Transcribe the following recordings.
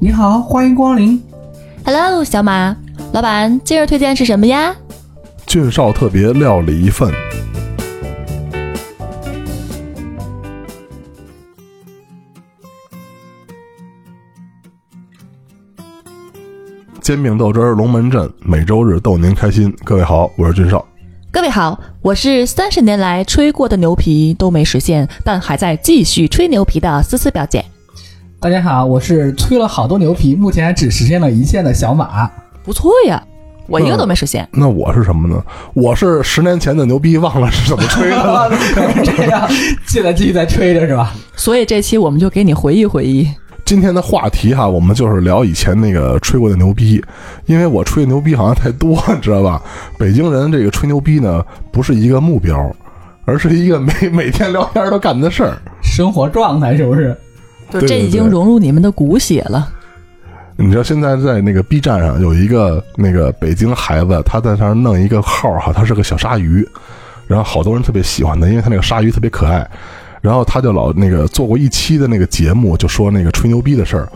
你好，欢迎光临。Hello，小马，老板，今日推荐是什么呀？俊少特别料理一份。煎饼豆汁儿龙门阵，每周日逗您开心。各位好，我是俊少。各位好，我是三十年来吹过的牛皮都没实现，但还在继续吹牛皮的思思表姐。大家好，我是吹了好多牛皮，目前还只实现了一线的小马。不错呀，我一个都没实现。那我是什么呢？我是十年前的牛逼，忘了是怎么吹的了。这样，现在继续在吹着是吧？所以这期我们就给你回忆回忆。今天的话题哈，我们就是聊以前那个吹过的牛逼，因为我吹的牛逼好像太多，你知道吧？北京人这个吹牛逼呢，不是一个目标，而是一个每每天聊天都干的事儿。生活状态是不是？对这已经融入你们的骨血了。你知道现在在那个 B 站上有一个那个北京孩子，他在那儿弄一个号哈，他是个小鲨鱼，然后好多人特别喜欢他，因为他那个鲨鱼特别可爱。然后他就老那个做过一期的那个节目，就说那个吹牛逼的事儿。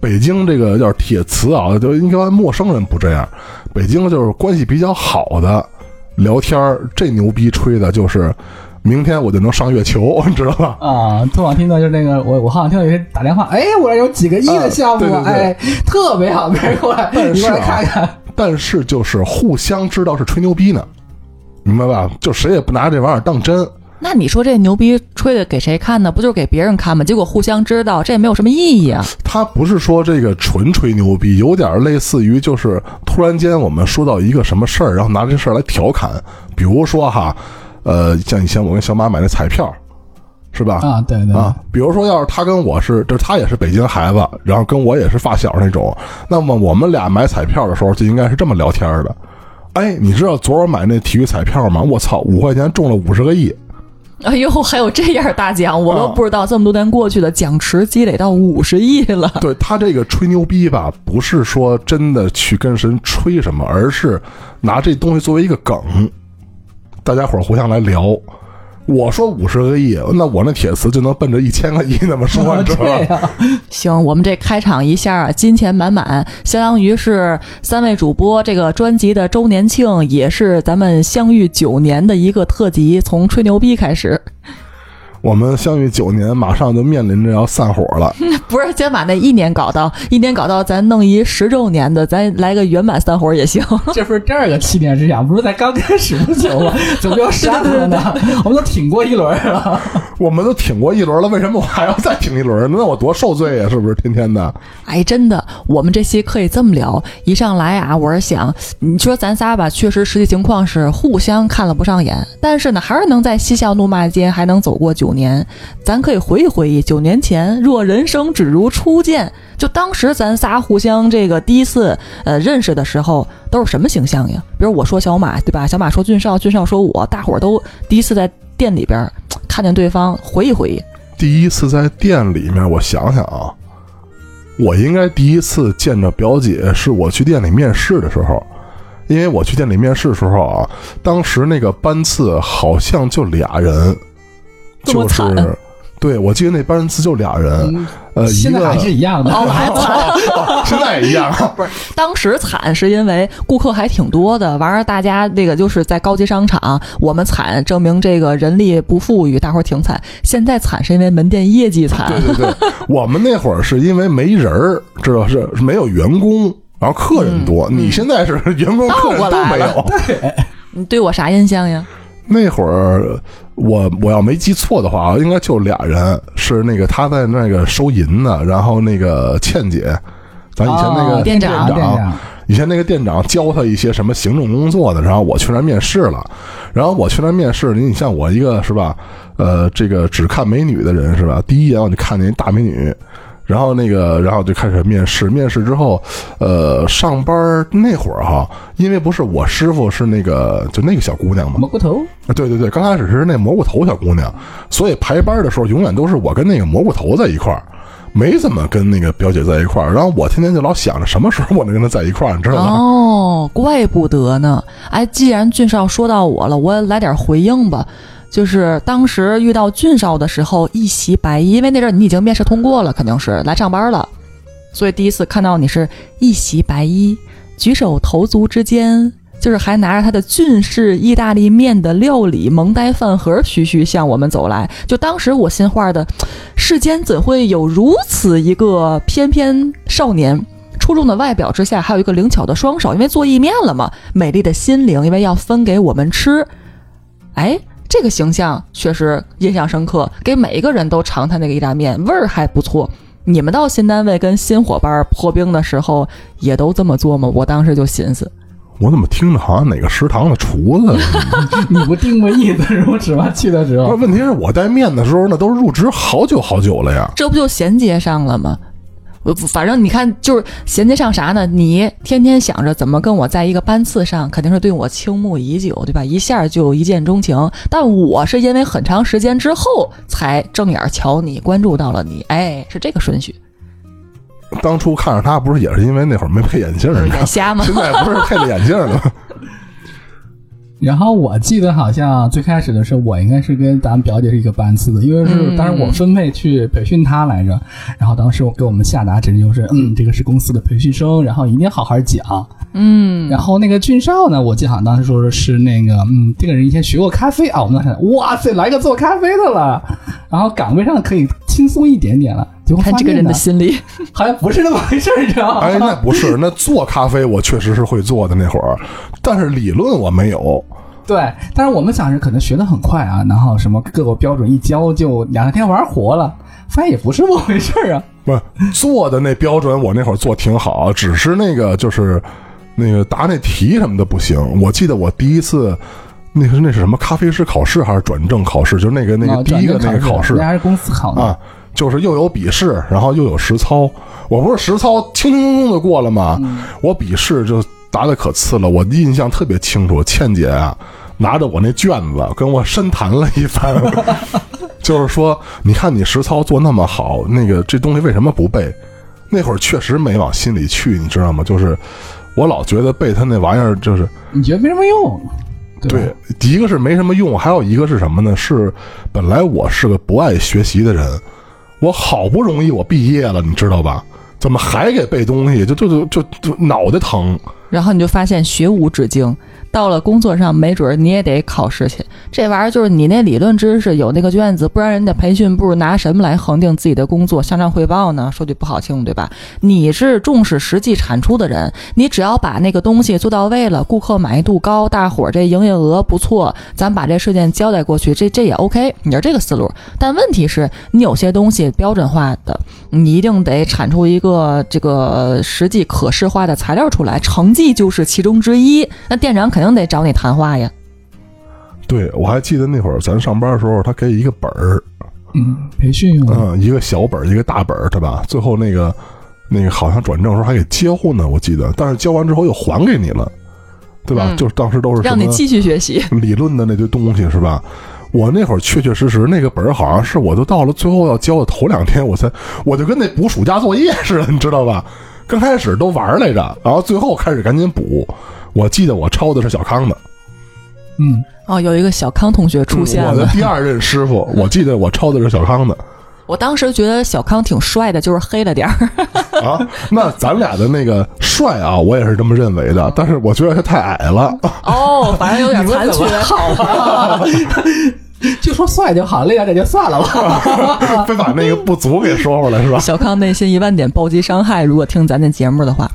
北京这个叫铁磁啊，就应该陌生人不这样。北京就是关系比较好的聊天儿，这牛逼吹的就是明天我就能上月球，你知道吧？啊，昨晚听到就是那个，我我好像听到有人打电话，哎，我这有几个亿的项目，啊对对对哎，特别好，别人过来，但是你过来啊看看。但是就是互相知道是吹牛逼呢，明白吧？就谁也不拿这玩意儿当真。那你说这牛逼吹的给谁看呢？不就是给别人看吗？结果互相知道，这也没有什么意义啊。他不是说这个纯吹牛逼，有点类似于就是突然间我们说到一个什么事儿，然后拿这事儿来调侃。比如说哈，呃，像以前我跟小马买那彩票，是吧？啊，对对啊，比如说，要是他跟我是，就是他也是北京孩子，然后跟我也是发小那种，那么我们俩买彩票的时候就应该是这么聊天的。哎，你知道昨儿买那体育彩票吗？我操，五块钱中了五十个亿。哎呦，还有这样大奖，我都啊不知道，这么多年过去了，奖池积累到五十亿了。对他这个吹牛逼吧，不是说真的去跟神吹什么，而是拿这东西作为一个梗，大家伙儿互相来聊。我说五十个亿，那我那铁磁就能奔着一千个亿那么说，你知道这吧？样，行，我们这开场一下啊，金钱满满，相当于是三位主播这个专辑的周年庆，也是咱们相遇九年的一个特辑，从吹牛逼开始。我们相遇九年，马上就面临着要散伙了。不是，先把那一年搞到，一年搞到，咱弄一十周年的，咱来个圆满散伙也行。这不是第二个七年之痒，不是才刚开始不久吗？怎么又删了呢？我们都挺过一轮了。我们都挺过一轮了，为什么我还要再挺一轮？那我多受罪呀、是不是？天天的，哎，真的，我们这期可以这么聊。一上来啊，我是想，你说咱仨吧，确实实际情况是互相看了不上眼，但是呢，还是能在嬉笑怒骂间还能走过九年。咱可以回忆回忆，九年前若人生只如初见，就当时咱仨互相这个第一次呃认识的时候，都是什么形象呀？比如我说小马，对吧？小马说俊少，俊少说我，大伙儿都第一次在店里边看见对方，回忆回忆。第一次在店里面，我想想啊，我应该第一次见着表姐是我去店里面试的时候，因为我去店里面试的时候啊，当时那个班次好像就俩人，这么惨对我记得那班次就俩人，嗯呃，一个现在还是一样的。哦，还惨。现在也一样，不是，当时惨是因为顾客还挺多的，完了大家那个就是在高级商场，我们惨证明这个人力不富裕，大伙儿挺惨。现在惨是因为门店业绩惨对，对对，我们那会儿是因为没人儿，知道是是没有员工，然后客人多。你现在是员工、客人都没有对。你对我啥印象呀？那会儿我我要没记错的话，应该就俩人，是那个他在那个收银呢，然后那个倩姐，咱以前那个哦店长店长，以前那个店长教他一些什么行政工作的，然后我去那面试了，然后我去那面试，你你像我一个是吧，呃，这个只看美女的人是吧？第一眼我就看见一大美女，然后那个，然后就开始面试，面试之后，呃，上班那会儿哈，因为不是我师傅是那个就那个小姑娘嘛，蘑菇头，对对对，刚开始是那蘑菇头小姑娘，所以排班的时候永远都是我跟那个蘑菇头在一块儿，没怎么跟那个表姐在一块儿。然后我天天就老想着什么时候我能跟她在一块儿，你知道吗？哦，怪不得呢。哎，既然俊少说到我了，我来点回应吧。就是当时遇到俊少的时候，一袭白衣，因为那阵儿你已经面试通过了，肯定是来上班了，所以第一次看到你是一袭白衣，举手投足之间，就是还拿着他的俊式意大利面的料理蒙呆饭盒，徐徐向我们走来。就当时我心话的，世间怎会有如此一个翩翩少年？出众的外表之下，还有一个灵巧的双手，因为做意面了嘛。美丽的心灵，因为要分给我们吃。哎，这个形象确实印象深刻，给每一个人都尝他那个意大利面，味儿还不错。你们到新单位跟新伙伴破冰的时候，也都这么做吗？我当时就寻思，我怎么听着好像哪个食堂的厨子？你不定过意思是不是吗？去的时候，，问题是我带面的时候，那都入职好久好久了呀。这不就衔接上了吗？我反正你看，就是衔接上啥呢？你天天想着怎么跟我在一个班次上，肯定是对我倾慕已久，对吧？一下就一见钟情。但我是因为很长时间之后才正眼瞧你，关注到了你，哎，是这个顺序，当初看着他，不是也是因为那会儿没配眼镜就是儿？眼瞎吗？现在不是配了眼镜儿了吗？然后我记得好像最开始的时候，我应该是跟咱们表姐是一个班次的，因为是嗯当时我分配去培训她来着。然后当时我给我们下达指令就是，嗯，这个是公司的培训生，然后一定好好讲。嗯，然后那个俊少呢，我记得好像当时说的是那个，嗯，这个人以前学过咖啡啊，我们当时哇塞，来个做咖啡的了，然后岗位上可以轻松一点点了。结果看这个人的发现呢心理，好像不是那么回事儿，你知道吗？哎，那不是，那做咖啡我确实是会做的那会儿，但是理论我没有。对，但是我们想着可能学的很快啊，然后什么各个标准一教就两三天玩活了，发现也不是那么回事儿啊。不是做的那标准，我那会儿做挺好，只是那个就是那个答那题什么的不行。我记得我第一次那是那是什么咖啡师考试还是转正考试，就是那个那个啊第一个那个考试那还是公司考的。啊，就是又有笔试，然后又有实操。我不是实操轻轻松松的过了吗？我笔试就答的可次了，我印象特别清楚。倩姐啊，拿着我那卷子跟我深谈了一番，就是说，你看你实操做那么好，那个这东西为什么不背？那会儿确实没往心里去，你知道吗？就是我老觉得背他那玩意儿就是你觉得没什么用？对吧对，一个是没什么用，还有一个是什么呢？是本来我是个不爱学习的人，我好不容易我毕业了，你知道吧？怎么还给背东西？就就就就就脑袋疼。然后你就发现学无止境，到了工作上，没准你也得考试去。这玩意儿就是你那理论知识有那个卷子，不然人家培训部拿什么来恒定自己的工作向上汇报呢？说句不好听，对吧？你是重视实际产出的人，你只要把那个东西做到位了，顾客满意度高，大伙儿这营业额不错，咱把这事件交代过去，这这也 OK。你是这个思路，但问题是你有些东西标准化的，你一定得产出一个这个实际可视化的材料出来，成绩就是其中之一。那店长肯定得找你谈话呀。对我还记得那会儿咱上班的时候，他给一个本儿，嗯，培训用的。嗯，一个小本儿，一个大本儿，对吧？最后那个那个好像转正时候还给交呢，我记得，但是交完之后又还给你了，对吧？嗯就是当时都是让你继续学习。理论的那堆东西是吧？我那会儿确确实实那个本儿好像是我都到了最后要交的头两天，我才我就跟那补暑假作业似的，你知道吧？刚开始都玩来着，然后最后开始赶紧补。我记得我抄的是小康的，嗯，哦，有一个小康同学出现了我的。第二任师傅，我记得我抄的是小康的 我当时觉得小康挺帅的，就是黑了点儿。啊。那咱俩的那个帅啊，我也是这么认为的，但是我觉得他太矮了。哦，反正有点残缺。好吧，就说帅就好，累点点就算了吧。非把那个不足给说出来是吧？小康内心一万点暴击伤害，如果听咱的节目的话。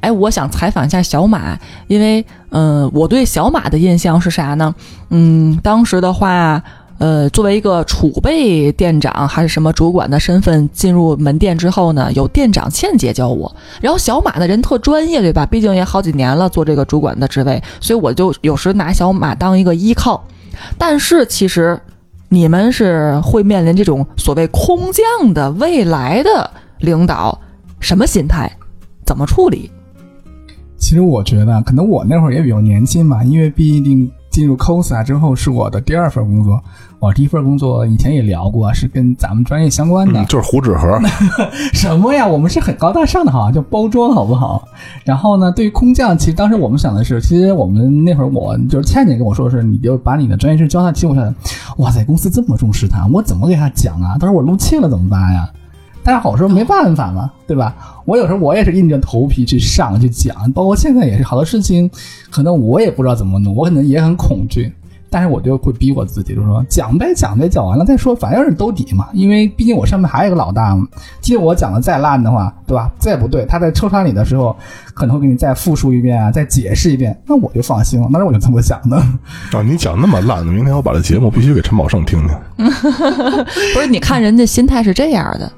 哎，我想采访一下小马，因为嗯、我对小马的印象是啥呢？嗯，当时的话，呃，作为一个储备店长还是什么主管的身份进入门店之后呢，有店长倩姐教我，然后小马的人特专业，对吧？毕竟也好几年了做这个主管的职位，所以我就有时拿小马当一个依靠。但是其实你们是会面临这种所谓空降的未来的领导，什么心态？怎么处理？其实我觉得，可能我那会儿也比较年轻吧，因为毕竟进入 COSA 之后是我的第二份工作。我第一份工作以前也聊过，是跟咱们专业相关的。嗯，就是糊纸盒，什么呀？我们是很高大上的哈，叫包装好不好？然后呢，对于空降，其实当时我们想的是，其实我们那会儿我就是倩倩跟我说的是，你就把你的专业知识教他。其实我想，哇塞，公司这么重视他，我怎么给他讲啊？到时候我露怯了怎么办呀？但是好说没办法嘛，对吧？我有时候我也是硬着头皮去上去讲，包括现在也是好多事情，可能我也不知道怎么弄，我可能也很恐惧。但是我就会逼我自己，就说讲呗，讲呗，讲完了再说，反正是兜底嘛。因为毕竟我上面还有一个老大嘛。即使我讲的再烂的话，对吧？再不对，他在抽查你的时候，可能会给你再复述一遍啊，再解释一遍，那我就放心了。当时我就这么想的。啊，你讲那么烂的，明天我把这节目必须给陈宝胜听听。不是，你看人家心态是这样的，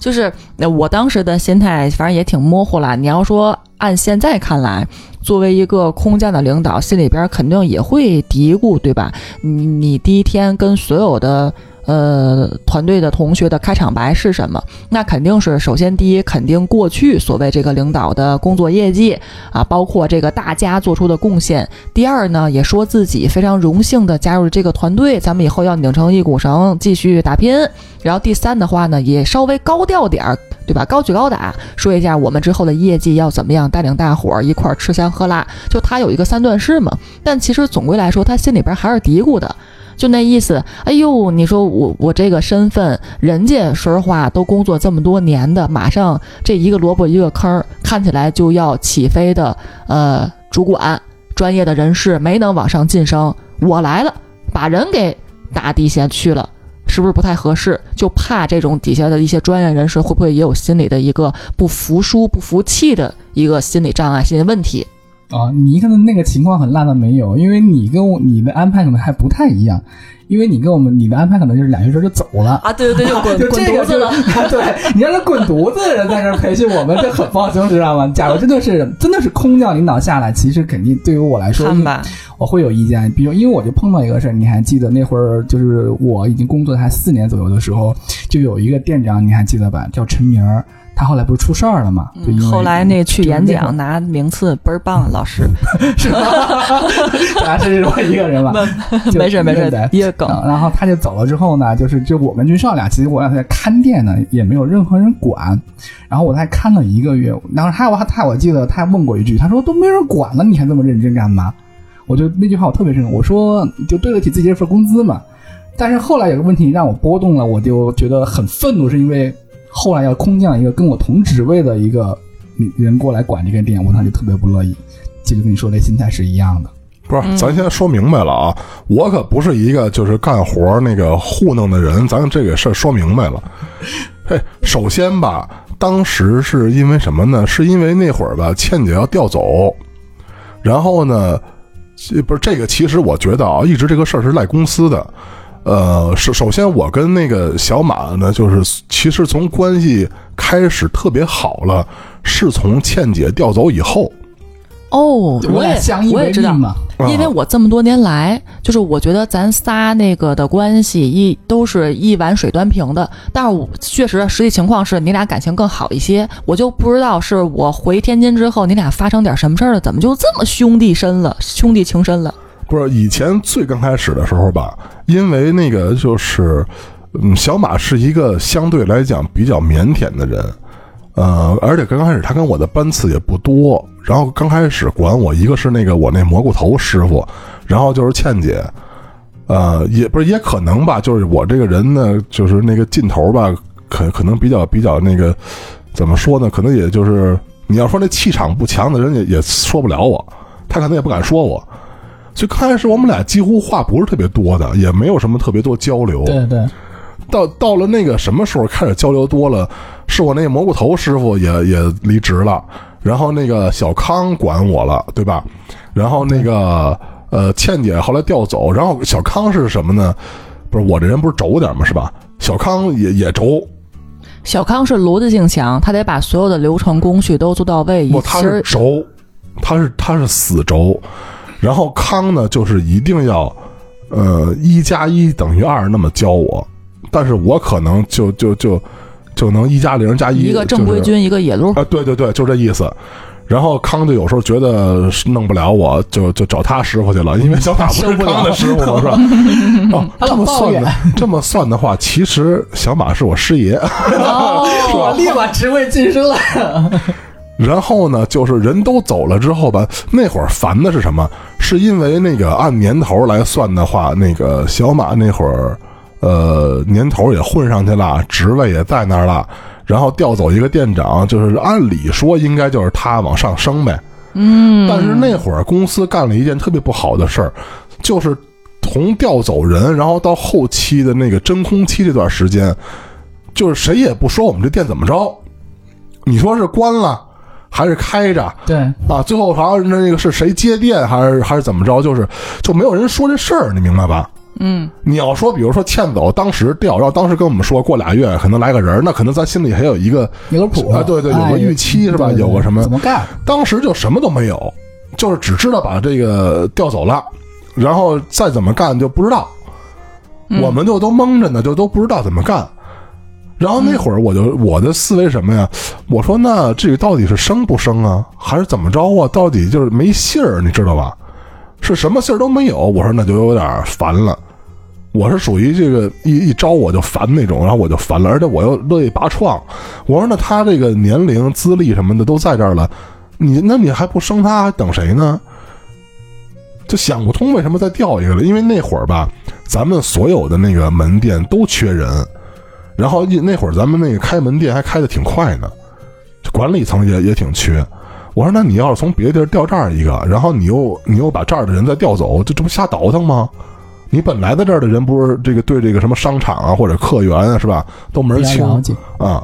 就是那我当时的心态，反正也挺模糊了。你要说按现在看来，作为一个空降的领导，心里边肯定也会嘀咕，对吧？你你第一天跟所有的呃团队的同学的开场白是什么？那肯定是首先第一，肯定过去所谓这个领导的工作业绩啊，包括这个大家做出的贡献。第二呢，也说自己非常荣幸的加入了这个团队，咱们以后要拧成一股绳，继续打拼。然后第三的话呢，也稍微高调点儿，对吧？高举高打，说一下我们之后的业绩要怎么样，带领大伙儿一块儿吃香喝辣。就他有一个三段式嘛，但其实总归来说，他心里边还是嘀咕的。就那意思，哎呦，你说我我这个身份，人家说实话都工作这么多年的，马上这一个萝卜一个坑儿，看起来就要起飞的，呃，主管专业的人士没能往上晋升，我来了，把人给打底下去了。是不是不太合适？就怕这种底下的一些专业人士会不会也有心理的一个不服输、不服气的一个心理障碍、心理问题？啊，你可能那个情况很烂的没有，因为你跟我你的安排可能还不太一样，因为你跟我们你的安排可能就是两月之后就走了。啊，对对对，就滚 就滚这个就犊子了。对你让他滚犊子的人在这儿培训我们，这很放松，知道吗？假如真的是真的是空降领导下来，其实肯定对于我来说，看吧，我会有意见。比如，因为我就碰到一个事儿，你还记得那会儿，就是我已经工作还四年左右的时候，就有一个店长，你还记得吧？叫陈明儿，他后来不是出事儿了嘛？就因为后来那去演讲拿名次倍儿棒，老师。是吧？咱是我一个人吧？就没事没事对，一个梗。嗯然后他就走了之后呢，就是就我跟军少俩，其实我俩在看店呢，也没有任何人管。然后我才看了一个月，然后他我他我记得他还问过一句，他说都没人管了，你还这么认真干嘛？我就那句话我特别深，我说就对得起自己这份工资嘛。但是后来有个问题让我波动了，我就觉得很愤怒，是因为后来要空降一个跟我同职位的一个人过来管这个店，我当时就特别不乐意。其实跟你说的心态是一样的。不是，咱先说明白了啊，我可不是一个就是干活那个糊弄的人，咱这个事儿说明白了。嘿，首先吧，当时是因为什么呢？是因为那会儿吧，倩姐要调走，然后呢，不是这个，其实我觉得啊，一直这个事儿是赖公司的。呃，首首先我跟那个小马呢，就是其实从关系开始特别好了，是从倩姐调走以后。哦，我也俩相依我也知道为命，嘛。因为我这么多年来，就是我觉得咱仨那个的关系一都是一碗水端平的，但是我确实实际情况是你俩感情更好一些，我就不知道是我回天津之后你俩发生点什么事儿了，怎么就这么兄弟深了，兄弟情深了？不是以前最刚开始的时候吧，因为那个就是，嗯，小马是一个相对来讲比较腼腆的人，呃，而且刚开始他跟我的班次也不多，然后刚开始管我一个是那个我那蘑菇头师傅，然后就是倩姐，呃，也不是也可能吧，就是我这个人呢，就是那个劲头吧，可可能比较比较那个，怎么说呢？可能也就是你要说那气场不强的人也也说不了我，他可能也不敢说我。所以刚开始我们俩几乎话不是特别多的，也没有什么特别多交流。对对，到到了那个什么时候开始交流多了，是我那蘑菇头师傅也也离职了，然后那个小康管我了，对吧？然后那个呃倩姐后来调走，然后小康是什么呢？不是我这人不是轴点吗？是吧？小康也也轴，小康是逻辑性强，他得把所有的流程工序都做到位。不，他是轴，他是他是死轴，然后康呢就是一定要，呃，一加一等于二那么教我，但是我可能就就就就能一加零加一，一个正规就是军，一个野路。啊，对对对，就这意思。然后康就有时候觉得弄不了我，就就找他师傅去了，因为小马不是康的师傅嘛，是吧？哦，他老抱这么算的怨，这么算的话，其实小马是我师爷。我立马职位晋升了。然后呢，就是人都走了之后吧，那会儿烦的是什么？是因为那个按年头来算的话，那个小马那会儿，呃，年头也混上去了，职位也在那儿了，然后调走一个店长，就是按理说应该就是他往上升呗。嗯，但是那会儿公司干了一件特别不好的事儿，就是从调走人，然后到后期的那个真空期这段时间，就是谁也不说我们这店怎么着，你说是关了还是开着对，啊？最后好像那个是谁接电还是还是怎么着，就是就没有人说这事儿，你明白吧？嗯，你要说，比如说欠走，当时调，然后当时跟我们说过俩月可能来个人，那可能咱心里还有一个有个谱啊对对有个哎预期是吧对对有个什么怎么干？当时就什么都没有，就是只知道把这个调走了，然后再怎么干就不知道，嗯我们就都蒙着呢，就都不知道怎么干。然后那会儿我就我的思维什么呀？我说那这个到底是生不生啊，还是怎么着啊？到底就是没信儿，你知道吧？是什么信儿都没有。我说那就有点烦了。我是属于这个一一招我就烦那种，然后我就烦了，而且我又乐意拔创。我说那他这个年龄、资历什么的都在这儿了，你那你还不生他，还等谁呢？就想不通为什么再调一个了，因为那会儿吧，咱们所有的那个门店都缺人，然后一那会儿咱们那个开门店还开的挺快呢，管理层也也挺缺。我说那你要是从别的地儿调这儿一个，然后你又你又把这儿的人再调走，这这不瞎倒腾吗？你本来在这儿的人不是这个对这个什么商场啊或者客源啊是吧都门儿清。啊？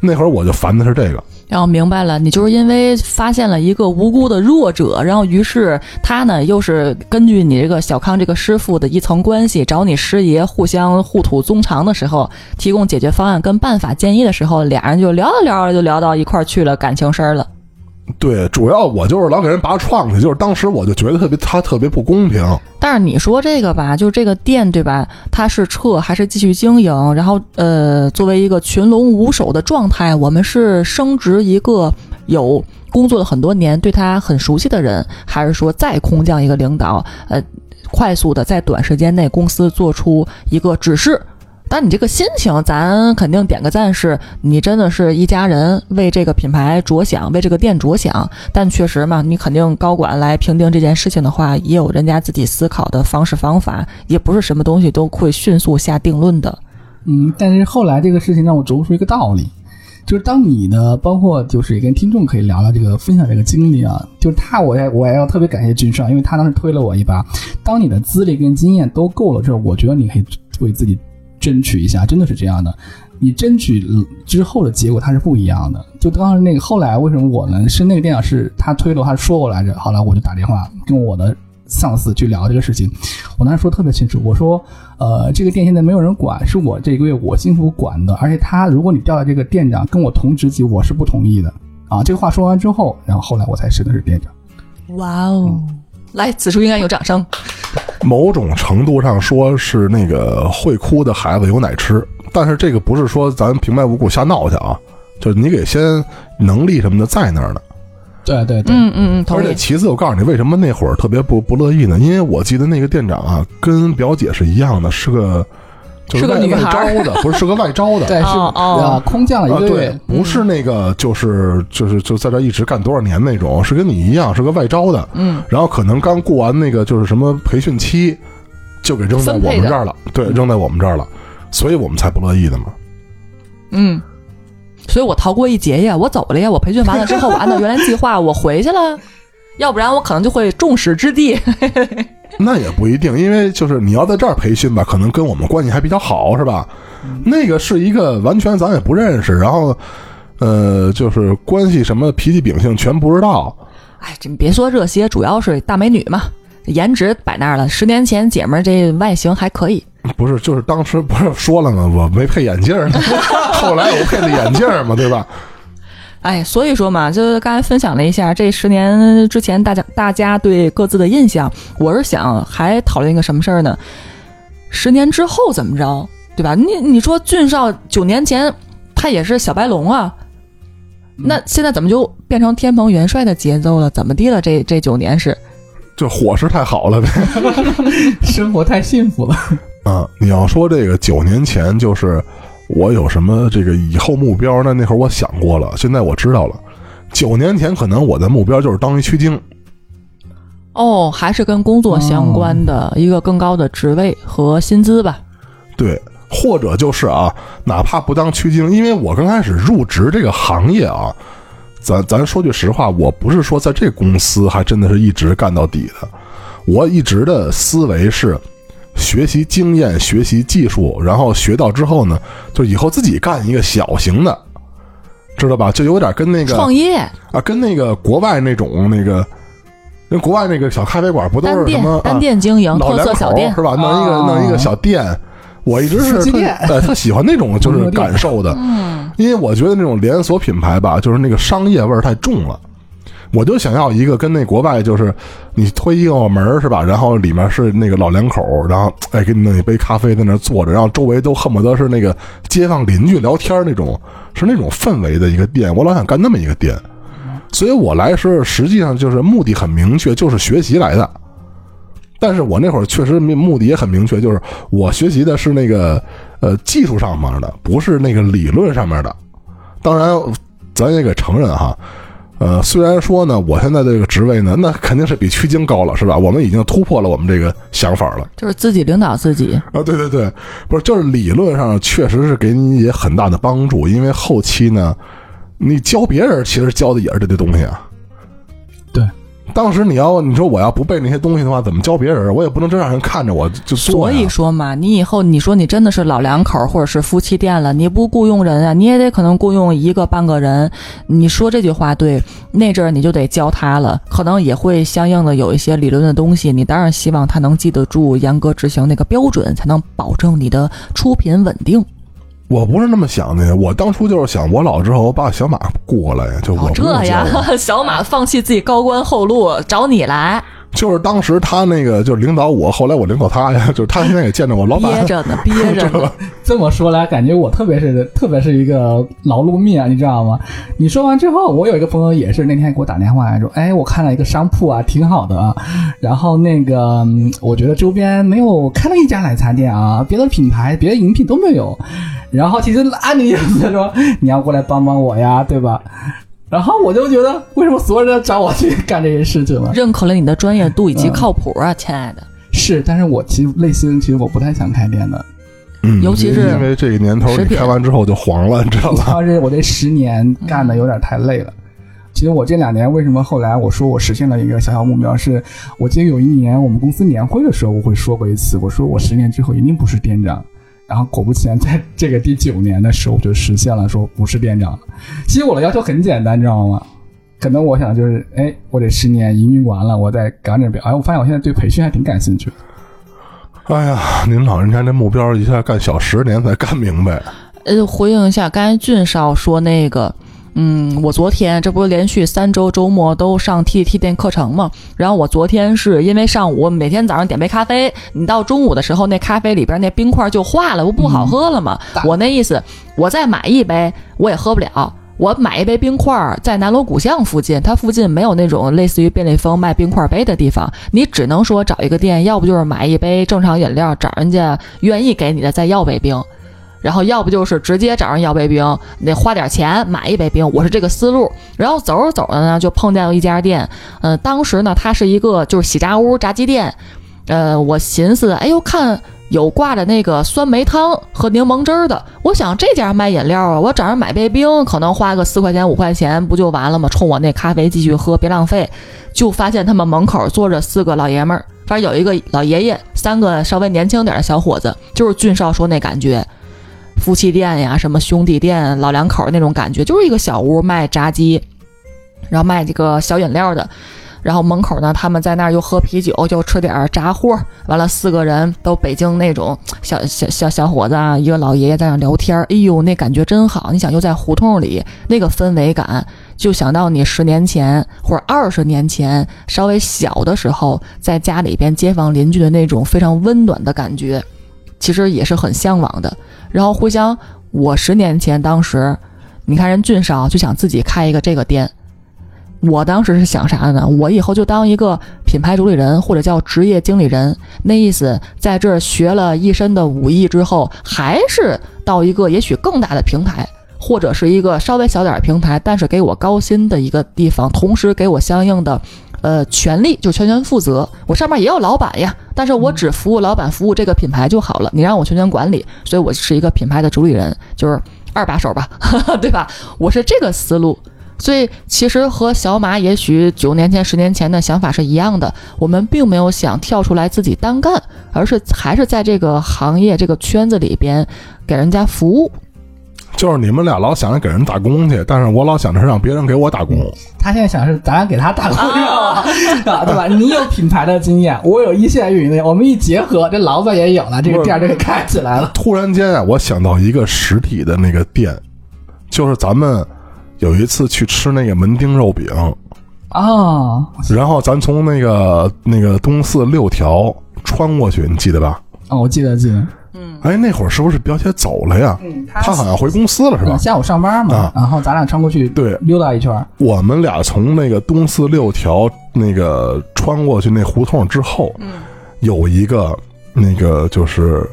那会儿我就烦的是这个，然后明白了，你就是因为发现了一个无辜的弱者，然后于是他呢又是根据你这个小康这个师傅的一层关系，找你师爷互相互吐衷肠的时候，提供解决方案跟办法建议的时候，俩人就聊着聊着就聊到一块去了，感情深了。对，主要我就是老给人拔创去，就是当时我就觉得特别他特别不公平。但是你说这个吧，就是这个店对吧？它是撤还是继续经营？然后呃，作为一个群龙无首的状态，我们是升职一个有工作了很多年、对他很熟悉的人，还是说再空降一个领导？呃，快速的在短时间内公司做出一个指示？但你这个心情，咱肯定点个赞是，你真的是一家人为这个品牌着想，为这个店着想。但确实嘛，你肯定高管来评定这件事情的话，也有人家自己思考的方式方法，也不是什么东西都会迅速下定论的。嗯，但是后来这个事情让我琢磨出一个道理，就是当你呢，包括就是也跟听众可以聊聊这个分享这个经历啊，就是他，我也我也要特别感谢君上，因为他当时推了我一把。当你的资历跟经验都够了之后，我觉得你可以为自己争取一下，真的是这样的。你争取之后的结果它是不一样的。就当时那个后来为什么我呢？是那个店长是他推了，他说我来着。后来，我就打电话跟我的上司去聊这个事情。我当时说特别清楚，我说，呃，这个店现在没有人管，是我这个月我幸福管的，而且他如果你调到这个店长跟我同职级，我是不同意的啊。这个话说完之后，然后后来我才升的是店长。哇哦！来，此处应该有掌声。某种程度上说是那个会哭的孩子有奶吃，但是这个不是说咱平白无故瞎闹去啊，就是你给先能力什么的在那儿呢。对对对，嗯嗯嗯，而且其次，我告诉你为什么那会儿特别不不乐意呢？因为我记得那个店长啊，跟表姐是一样的，是个就是外是个女孩外招的，不是是个外招的。对是啊空降了一啊，对个月，，不是那个，就是就是就在这一直干多少年那种，是跟你一样，是个外招的。嗯，然后可能刚过完那个就是什么培训期，就给扔在我们这儿了，对，扔在我们这儿了，所以我们才不乐意的嘛。嗯，所以我逃过一劫呀，我走了呀，我培训完了之后，我按照原来计划我回去了，要不然我可能就会众矢之的。那也不一定，因为就是你要在这儿培训吧，可能跟我们关系还比较好，是吧？那个是一个完全咱也不认识，然后呃，就是关系什么脾气秉性全不知道。哎，你别说这些，主要是大美女嘛，颜值摆那儿了。十年前姐们儿这外形还可以，不是，就是当时不是说了吗？我没配眼镜儿，后来我配了眼镜儿嘛，对吧？哎，所以说嘛，就是刚才分享了一下这十年之前大家大家对各自的印象，我是想还讨论一个什么事儿呢？十年之后怎么着，对吧？你你说俊少九年前他也是小白龙啊，那现在怎么就变成天蓬元帅的节奏了？怎么地了？这这九年是 这伙食太好了呗。生活太幸福了。啊，你要说这个九年前就是我有什么这个以后目标，呢那会儿我想过了，现在我知道了。九年前可能我的目标就是当一区经，哦，还是跟工作相关的一个更高的职位和薪资吧。对，或者就是啊，哪怕不当区经，因为我刚开始入职这个行业啊，咱咱说句实话，我不是说在这公司还真的是一直干到底的，我一直的思维是学习经验、学习技术，然后学到之后呢，就以后自己干一个小型的，知道吧？就有点跟那个创业啊，跟那个国外那种那个，跟国外那个小咖啡馆不都是什么单啊店经营，特老两口色小店是。吧？弄一个啊弄一个小店，我一直是特夫妻店对特喜欢那种就是感受的，嗯，因为我觉得那种连锁品牌吧，就是那个商业味儿太重了。我就想要一个跟那国外就是你推一个门是吧，然后里面是那个老两口，然后哎给你弄一杯咖啡在那坐着，然后周围都恨不得是那个街坊邻居聊天那种，是那种氛围的一个店。我老想干那么一个店，所以我来时实际上就是目的很明确，就是学习来的。但是我那会儿确实目的也很明确，就是我学习的是那个呃技术上面的，不是那个理论上面的。当然，咱也得承认哈，呃，虽然说呢，我现在这个职位呢，那肯定是比区经高了，是吧？我们已经突破了我们这个想法了就是自己领导自己。啊！对对对，不是，就是理论上确实是给你也很大的帮助，因为后期呢，你教别人其实教的也是这些东西啊。当时你要你说我要不背那些东西的话，怎么教别人？我也不能真让人看着我就所以说嘛，你以后你说你真的是老两口或者是夫妻店了，你不雇佣人啊，你也得可能雇佣一个半个人。你说这句话对，那阵儿你就得教他了，可能也会相应的有一些理论的东西。你当然希望他能记得住，严格执行那个标准，才能保证你的出品稳定。我不是那么想的，我当初就是想，我老之后我把小马雇过来，就我哦，这用呀，小马放弃自己高官厚禄，找你来，就是当时他那个就是领导我，后来我领导他呀，就是他现在也见着我老憋板，着呢，憋着呢。这么说来，感觉我特别是特别是一个劳碌命啊，你知道吗？你说完之后，我有一个朋友也是那天给我打电话来说，哎，我看了一个商铺啊，挺好的啊。然后那个，嗯我觉得周边没有开了一家奶茶店啊，别的品牌、别的饮品都没有。然后其实按你意思说，你要过来帮帮我呀，对吧？然后我就觉得，为什么所有人都找我去干这些事情了？认可了你的专业度以及嗯靠谱啊，亲爱的。是，但是我其实内心其实我不太想开店的。嗯，尤其是因为这个年头开完之后就黄了，你知道主吧？要是我这十年干的有点太累了。其实我这两年为什么后来我说我实现了一个小小目标，是我记得有一年我们公司年会的时候，我会说过一次，我说我十年之后一定不是店长。然后果不其然，在这个第九年的时候就实现了，说不是店长了。其实我的要求很简单，你知道吗？可能我想就是，哎，我得十年营运完了，我再赶点表。哎，我发现我现在对培训还挺感兴趣的。哎呀，您老人家这目标一下干小十年才干明白，呃，回应一下刚才俊少说那个，嗯，我昨天这不是连续三周周末都上 TT 店课程嘛？然后我昨天是因为上午每天早上点杯咖啡，你到中午的时候那咖啡里边那冰块就化了，不不好喝了嘛？大我那意思，我再买一杯我也喝不了。我买一杯冰块儿，在南锣鼓巷附近，它附近没有那种类似于便利蜂卖冰块杯的地方，你只能说找一个店，要不就是买一杯正常饮料，找人家愿意给你的再要杯冰，然后要不就是直接找人要杯冰，得花点钱买一杯冰，我是这个思路。然后走着走着呢，就碰见了一家店，呃，当时呢，它是一个就是喜炸屋炸鸡店，呃，我寻思，哎呦，看有挂着那个酸梅汤和柠檬汁儿的，我想这家卖饮料啊，我找人买杯冰，可能花个四块钱五块钱不就完了吗？冲我那咖啡继续喝，别浪费。就发现他们门口坐着四个老爷们儿，反正有一个老爷爷，三个稍微年轻点的小伙子，就是俊少说那感觉。夫妻店呀，什么兄弟店、老两口那种感觉，就是一个小屋卖炸鸡，然后卖这个小饮料的。然后门口呢，他们在那儿又喝啤酒，就吃点儿炸货。完了，四个人都北京那种小小小小伙子啊，一个老爷爷在那聊天儿。哎呦，那感觉真好！你想，又在胡同里，那个氛围感，就想到你十年前或者二十年前稍微小的时候，在家里边街坊邻居的那种非常温暖的感觉，其实也是很向往的。然后回想我十年前当时，你看人俊少就想自己开一个这个店。我当时是想啥呢？我以后就当一个品牌主理人或者叫职业经理人，那意思在这儿学了一身的武艺之后，还是到一个也许更大的平台，或者是一个稍微小点儿平台，但是给我高薪的一个地方，同时给我相应的，呃，权利，就全权负责。我上面也有老板呀，但是我只服务老板，服务这个品牌就好了。你让我全权管理，所以我是一个品牌的主理人，就是二把手吧，对吧？我是这个思路。所以其实和小马也许九年前、十年前的想法是一样的，我们并没有想跳出来自己单干，而是还是在这个行业、这个圈子里边给人家服务。就是你们俩老想着给人打工去，但是我老想着让别人给我打工。他现在想是咱俩给他打工，啊，对吧？你有品牌的经验，我有一线运营的，我们一结合，这老板也有了，这个店就给开起来了。突然间啊，我想到一个实体的那个店，就是咱们。有一次去吃那个门钉肉饼，啊，然后咱从那个那个东四六条穿过去，你记得吧？哦，我记得记得。嗯，哎，那会儿是不是表姐走了呀？嗯，她好像回公司了，是吧？下午上班嘛，啊然后咱俩穿过去，对溜达一圈。我们俩从那个东四六条那个穿过去那胡同之后，嗯，有一个那个就是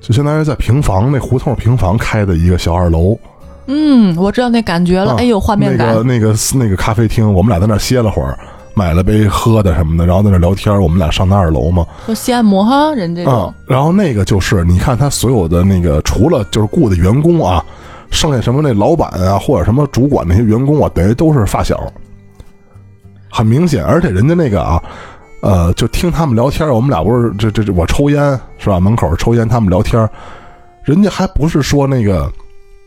就相当于在平房那胡同平房开的一个小二楼。嗯，我知道那感觉了，啊哎呦，画面感。那个那个那个咖啡厅，我们俩在那歇了会儿，买了杯喝的什么的，然后在那聊天。我们俩上那二楼嘛，多羡慕哈，人这啊、种。然后那个就是你看他所有的那个，除了就是雇的员工啊，剩下什么那老板啊或者什么主管那些员工啊，等于都是发小，很明显。而且人家那个啊，呃，就听他们聊天，我们俩不是这这这我抽烟是吧？门口抽烟，他们聊天，人家还不是说那个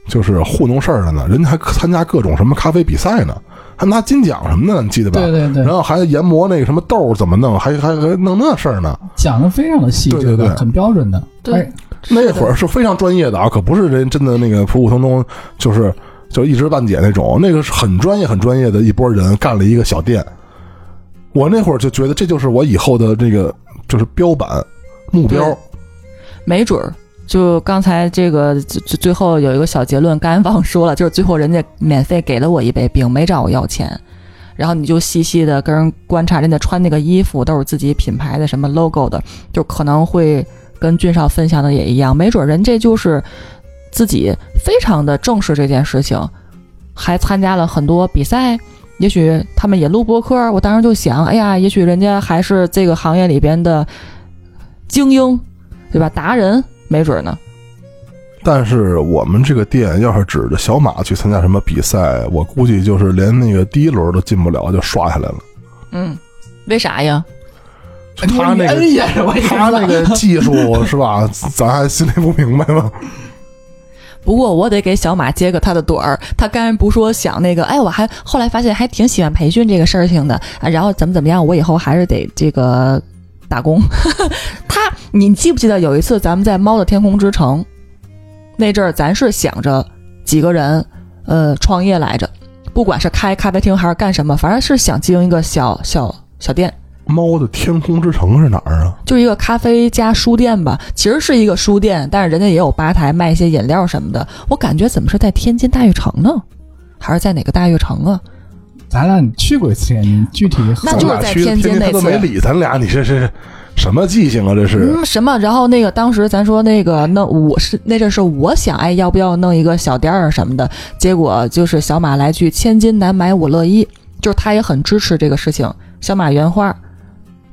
就是糊弄事儿的呢，人家还参加各种什么咖啡比赛呢，还拿金奖什么的，你记得吧？对对对然，后还研磨那个什么豆怎么弄，还还还弄那事儿呢。讲的非常的细致，对对对很标准的。对哎那会儿是非常专业的啊，可不是人真的那个普普通通，就是就一知半解那种，那个是很专业、很专业的一波人干了一个小店。我那会儿就觉得这就是我以后的这个就是标板目标。没准儿。就刚才这个最最后有一个小结论，刚才忘说了，就是最后人家免费给了我一杯冰，没找我要钱。然后你就细细的跟人观察人家穿那个衣服都是自己品牌的什么 logo 的，就可能会跟俊少分享的也一样，没准人这就是自己非常的重视这件事情，还参加了很多比赛。也许他们也录播客，我当时就想，哎呀，也许人家还是这个行业里边的精英，对吧？达人，没准儿呢。但是我们这个店要是指着小马去参加什么比赛，我估计就是连那个第一轮都进不了，就刷下来了。嗯，为啥呀？他那个他那个技术是吧？咱还心里不明白吗？不过我得给小马接个他的短儿，他刚才不说想那个，哎，我还后来发现还挺喜欢培训这个事情的啊，然后怎么怎么样，我以后还是得这个打工。他，你记不记得有一次咱们在猫的天空之城那阵儿，咱是想着几个人呃创业来着，不管是开咖啡厅还是干什么，反正是想经营一个小小小店。猫的天空之城是哪儿啊？就是一个咖啡加书店吧，其实是一个书店，但是人家也有吧台卖一些饮料什么的。我感觉怎么是在天津大悦城呢？还是在哪个大悦城啊？咱俩你去过一次天津，具体那就是在天津他都没理咱俩，你这是什么记性啊？这是。嗯，什么？然后那个当时咱说那个，那我是那阵是我想，哎，要不要弄一个小店儿什么的？结果就是小马来句“千金难买我乐意”，就是他也很支持这个事情。小马原话，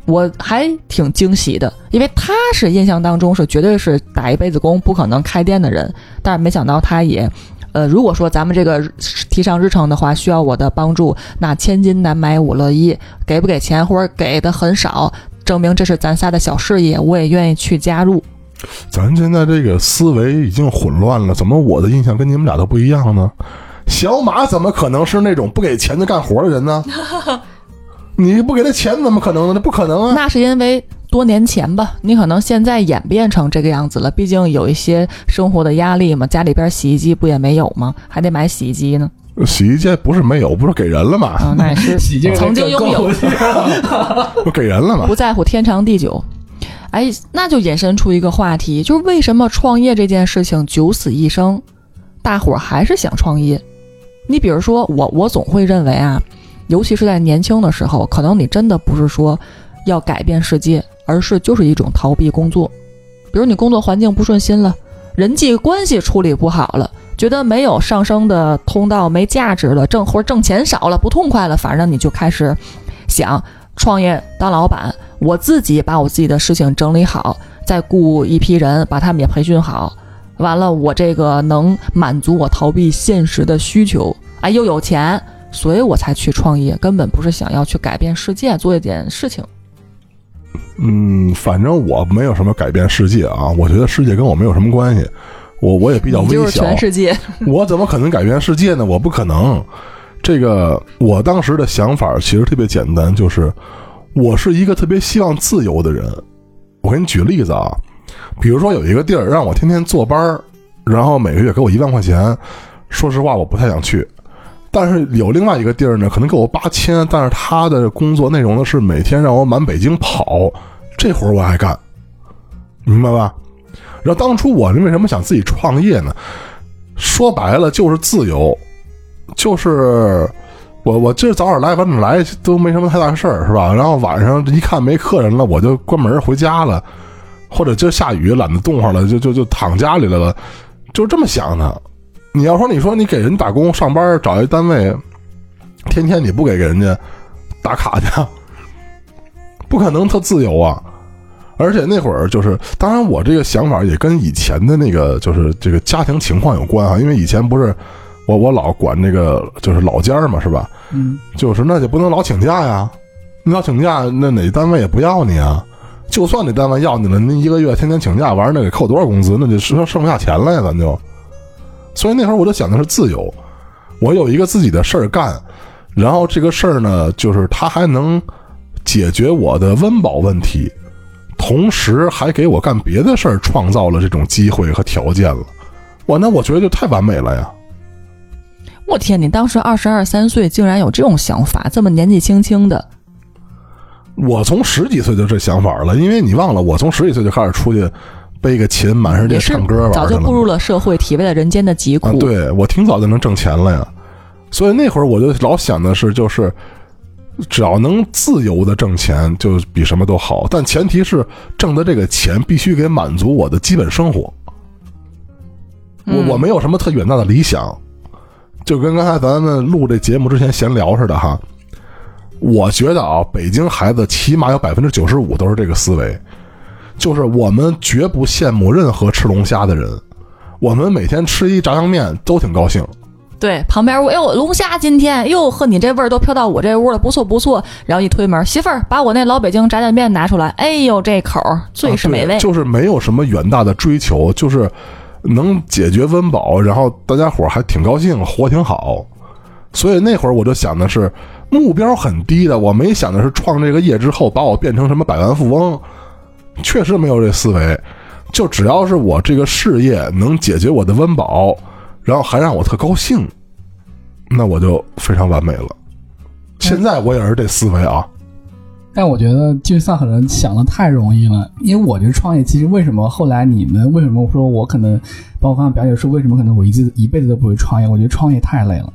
我还挺惊喜的，因为他是印象当中是绝对是打一辈子工不可能开店的人，但是没想到他也。呃，如果说咱们这个提上日程的话，需要我的帮助，那千金难买我乐意，给不给钱或者给的很少，证明这是咱仨的小事业，我也愿意去加入。咱现在这个思维已经混乱了，怎么我的印象跟你们俩都不一样呢？小马怎么可能是那种不给钱就干活的人呢？你不给他钱怎么可能呢？那不可能啊！那是因为多年前吧，你可能现在演变成这个样子了，毕竟有一些生活的压力嘛，家里边洗衣机不也没有吗？还得买洗衣机呢。洗衣机不是没有，不是给人了吗？啊，那也是 曾经拥有，不给人了吗不？在乎天长地久。哎，那就引申出一个话题，就是为什么创业这件事情九死一生？大伙儿还是想创业。你比如说我，我总会认为啊，尤其是在年轻的时候，可能你真的不是说要改变世界，而是就是一种逃避工作。比如你工作环境不顺心了，人际关系处理不好了，觉得没有上升的通道，没价值了，挣或者挣钱少了，不痛快了，反正你就开始想创业当老板，我自己把我自己的事情整理好，再雇一批人把他们也培训好。完了，我这个能满足我逃避现实的需求，哎，又有钱，所以我才去创业，根本不是想要去改变世界，做一点事情。嗯，反正我没有什么改变世界啊，我觉得世界跟我没有什么关系，我我也比较微就是小，全世界。我怎么可能改变世界呢？我不可能。这个我当时的想法其实特别简单，就是我是一个特别希望自由的人。我给你举例子啊，比如说有一个地儿让我天天坐班儿，然后每个月给我一万块钱，说实话我不太想去。但是有另外一个地儿呢，可能给我八千，但是他的工作内容呢是每天让我满北京跑，这活我爱干，明白吧？然后当初我为什么想自己创业呢？说白了就是自由，就是我我今儿早点来晚点来都没什么太大事儿，是吧？然后晚上一看没客人了，我就关门回家了，或者今儿下雨懒得动会儿了，就就就躺家里来了，就是这么想的。你要说你说你给人打工上班找一单位，天天你不给人家打卡去，不可能特自由啊！而且那会儿就是，当然我这个想法也跟以前的那个就是这个家庭情况有关啊，因为以前不是我我老管那个就是老家儿嘛，是吧？嗯，就是那就不能老请假呀，你老请假，那哪单位也不要你啊。就算那单位要你了，您一个月天天请假，完了那给扣多少工资，那就剩剩不下钱来，咱就。所以那会儿我就想的是自由，我有一个自己的事儿干，然后这个事儿呢，就是它还能解决我的温饱问题，同时还给我干别的事儿创造了这种机会和条件了。我，那我觉得就太完美了呀！我天，你当时二十二三岁，竟然有这种想法，这么年纪轻轻的，我从十几岁就这想法了，因为你忘了，我从十几岁就开始出去背个琴，满世界唱歌玩早就步入了社会，体味了人间的疾苦。啊，对我挺早就能挣钱了呀，所以那会儿我就老想的是，就是只要能自由的挣钱，就比什么都好。但前提是挣的这个钱必须给满足我的基本生活。我嗯我没有什么特远大的理想，就跟刚才咱们录这节目之前闲聊似的哈。我觉得啊，北京孩子起码有百分之九十五都是这个思维，就是我们绝不羡慕任何吃龙虾的人，我们每天吃一炸酱面都挺高兴。对，旁边我哎呦龙虾今天哟呵，你这味儿都飘到我这屋了，不错不错。然后一推门，媳妇儿把我那老北京炸酱面拿出来，哎呦这口儿最是美味。啊就是没有什么远大的追求，就是能解决温饱，然后大家伙儿还挺高兴，活挺好。所以那会儿我就想的是目标很低的，我没想的是创这个业之后把我变成什么百万富翁，确实没有这思维。就只要是我这个事业能解决我的温饱，然后还让我特高兴，那我就非常完美了。现在我也是这思维啊，但我觉得就算可能想的太容易了，因为我觉得创业其实为什么后来你们为什么说我可能，包括刚刚表姐说为什么可能我一次一辈子都不会创业，我觉得创业太累了。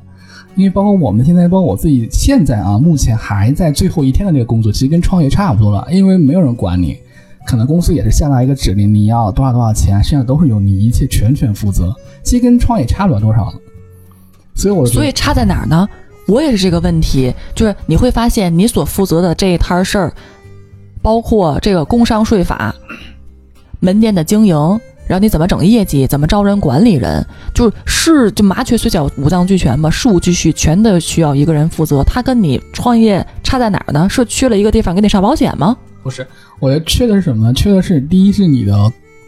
因为包括我们现在，包括我自己现在啊，目前还在最后一天的那个工作，其实跟创业差不多了，因为没有人管你，可能公司也是下达一个指令，你要多少多少钱，剩下都是由你一切全权负责，其实跟创业差不了多少了。所以我所以差在哪儿呢？我也是这个问题，就是你会发现你所负责的这一摊事儿，包括这个工商税法、门店的经营，然后你怎么整业绩，怎么招人、管理人，就是就麻雀虽小五脏俱全嘛，事无巨细全都需要一个人负责。他跟你创业差在哪儿呢？是去了一个地方给你上保险吗？不是，我觉得缺的是什么呢？缺的是第一是你的，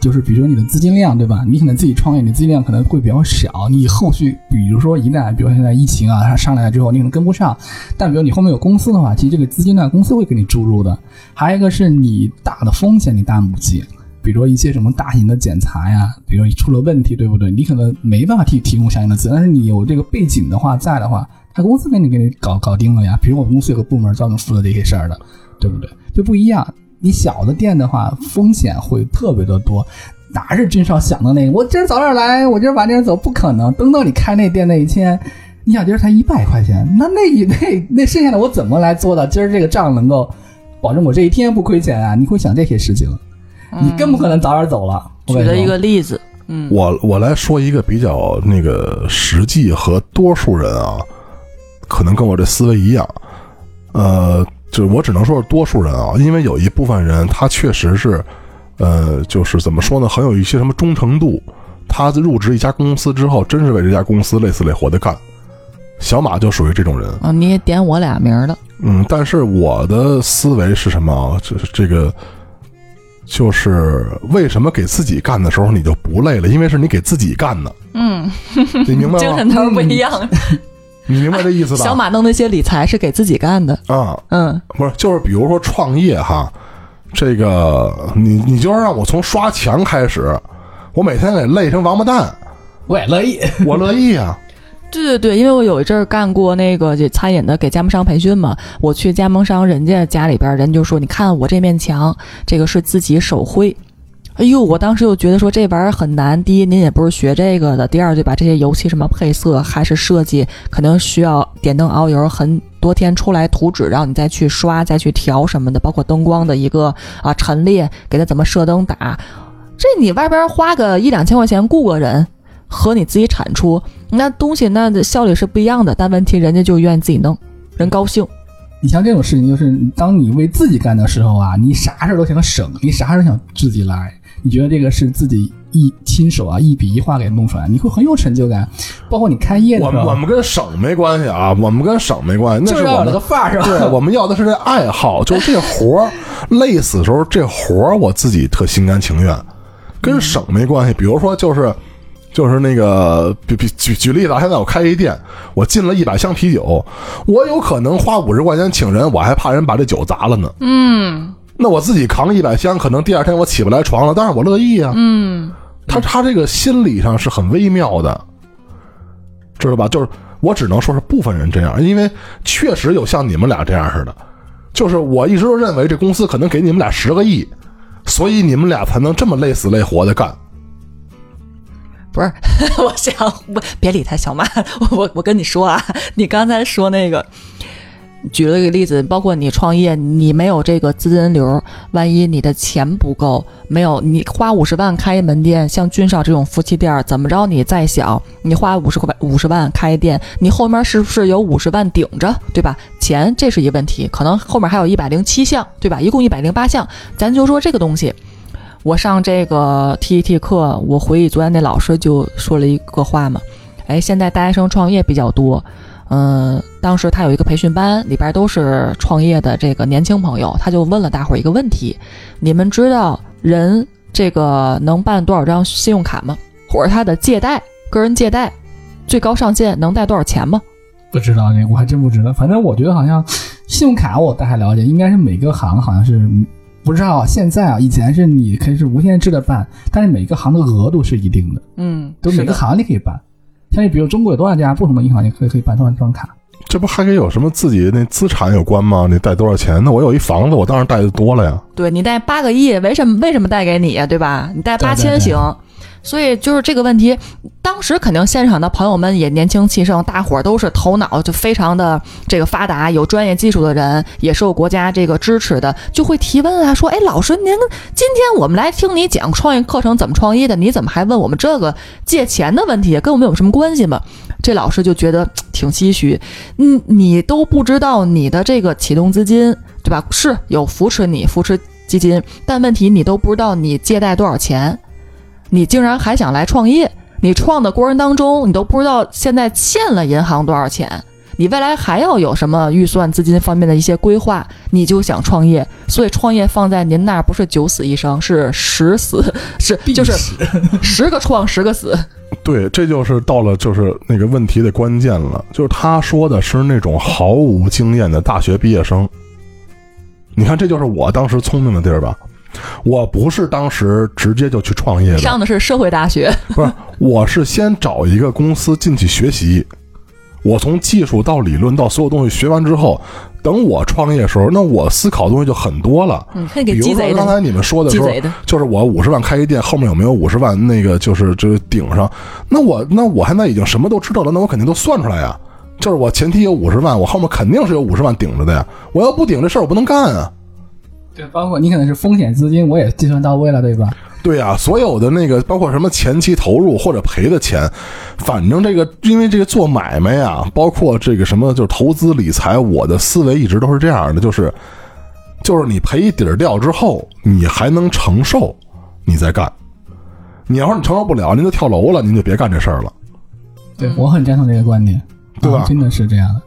就是比如说你的资金量，对吧？你可能自己创业，你资金量可能会比较少，你后续比如说一旦，比如现在疫情啊，它上来了之后，你可能跟不上。但比如你后面有公司的话，其实这个资金量公司会给你注入的。还有一个是你大的风险你担不起，比如说一些什么大型的检查呀，比如说出了问题，对不对？你可能没办法提提供相应的资，但是你有这个背景的话在的话，他公司给你给你搞搞定了呀。比如我们公司有个部门专门负责这些事儿的，对不对？就不一样。你小的店的话，风险会特别的多。哪是君少想的那个？我今儿早点来，我今儿晚点走，不可能。等到你开那店那一天，你想今儿才一百块钱，那那一 那那剩下的我怎么来做到今儿这个账能够保证我这一天不亏钱啊？你会想这些事情，你更不可能早点走了。举了一个例子，嗯，我我来说一个比较那个实际和多数人啊，可能跟我这思维一样，呃，就是我只能说是多数人啊，因为有一部分人他确实是，呃，就是怎么说呢，很有一些什么忠诚度，他入职一家公司之后，真是为这家公司累死累活的干。小马就属于这种人，啊，你也点我俩名儿了，嗯，但是我的思维是什么啊？就是这个，就是为什么给自己干的时候你就不累了？因为是你给自己干的，嗯，你明白吗？精神头不一样。你明白这意思吧？小马弄那些理财是给自己干的，啊，嗯，不是，就是比如说创业哈，这个你你就是让我从刷墙开始，我每天得累成王八蛋，我也乐意。我乐意啊。对对对，因为我有一阵儿干过那个这餐饮的，给加盟商培训嘛。我去加盟商人家家里边儿，人就说：“你看我这面墙，这个是自己手绘。”哎呦，我当时就觉得说这玩意儿很难。第一，您也不是学这个的；第二，就把这些油漆什么配色还是设计，可能需要点灯熬油很多天出来图纸，然后你再去刷、再去调什么的，包括灯光的一个啊陈列，给它怎么射灯打。这你外边花个一两千块钱雇个人，和你自己产出那东西那效率是不一样的。但问题人家就愿意自己弄，人高兴。你像这种事情，就是当你为自己干的时候啊，你啥事儿都想省，你啥事儿想自己来，你觉得这个是自己一亲手啊一笔一画给弄出来，你会很有成就感。包括你开业的时候，我们我们跟省没关系啊，我们跟省没关系，那是我们的范儿，是吧？对，我们要的是这爱好，就是这活儿，累死的时候这活儿我自己特心甘情愿，跟省没关系。比如说就是。就是那个，比比举举例子啊，现在我开一店，我进了一百箱啤酒，我有可能花五十块钱请人，我还怕人把这酒砸了呢。嗯那我自己扛一百箱，可能第二天我起不来床了，但是我乐意啊。嗯，他他这个心理上是很微妙的，知道吧？就是我只能说是部分人这样，因为确实有像你们俩这样似的，就是我一直都认为这公司可能给你们俩十个亿，所以你们俩才能这么累死累活的干。不是，我想不别理他，小马，我我我跟你说啊，你刚才说那个。举了一个例子，包括你创业，你没有这个资金流，万一你的钱不够，没有你花五十万开一门店，像君少这种夫妻店，怎么着你再小，你花五十块五十万开店，你后面是不是有五十万顶着，对吧？钱这是一问题，可能后面还有一百零七项，对吧？一共一百零八项，咱就说这个东西。我上这个 TET 课，我回忆昨天那老师就说了一个话嘛，哎，现在大学生创业比较多，嗯、当时他有一个培训班，里边都是创业的这个年轻朋友，他就问了大伙儿一个问题：你们知道人这个能办多少张信用卡吗？或者他的借贷，个人借贷最高上限能贷多少钱吗？不知道这个，我还真不知道。反正我觉得好像信用卡我大概了解，应该是每个行好像是不知道。现在啊，以前是你可以是无限制的办，但是每个行的额度是一定的，嗯，都每个行你可以办。像你比如中国有多少家不同的银行，你可以可以办多少张卡？这不还跟有什么自己那资产有关吗？你贷多少钱？那我有一房子，我当然贷的多了呀。对你贷八个亿，为什么为什么贷给你呀？对吧？你贷八对对对千行。所以就是这个问题，当时肯定现场的朋友们也年轻气盛，大伙儿都是头脑就非常的这个发达，有专业技术的人，也受国家这个支持的，就会提问啊，说，哎，老师，您今天我们来听你讲创业课程怎么创业的，你怎么还问我们这个借钱的问题，跟我们有什么关系吗？这老师就觉得挺唏嘘，嗯，你都不知道你的这个启动资金，对吧？是有扶持你扶持基金，但问题你都不知道你借贷多少钱，你竟然还想来创业？你创的过程当中，你都不知道现在欠了银行多少钱，你未来还要有什么预算资金方面的一些规划，你就想创业。所以创业放在您那儿不是九死一生，是十死，是就是十个创十个死。对，这就是到了就是那个问题的关键了，就是他说的是那种毫无经验的大学毕业生。你看，这就是我当时聪明的地儿吧？我不是当时直接就去创业的，上的是社会大学，不是，我是先找一个公司进去学习，我从技术到理论到所有东西学完之后，等我创业的时候，那我思考的东西就很多了。嗯可以给比如鸡贼的，说刚才你们说的时候，就是我五十万开一店，后面有没有五十万那个就是就是顶上？那我那我现在已经什么都知道了，那我肯定都算出来呀。就是我前提有五十万，我后面肯定是有五十万顶着的呀。我要不顶这事儿，我不能干啊。对，包括你可能是风险资金，我也计算到位了，对吧？对呀、所有的那个包括什么前期投入或者赔的钱，反正这个因为这个做买卖啊，包括这个什么就是投资理财，我的思维一直都是这样的，就是就是你赔一底儿掉之后，你还能承受，你再干。你要是你承受不了，您就跳楼了，您就别干这事儿了。对我很赞同这个观点，对吧啊真的是这样的。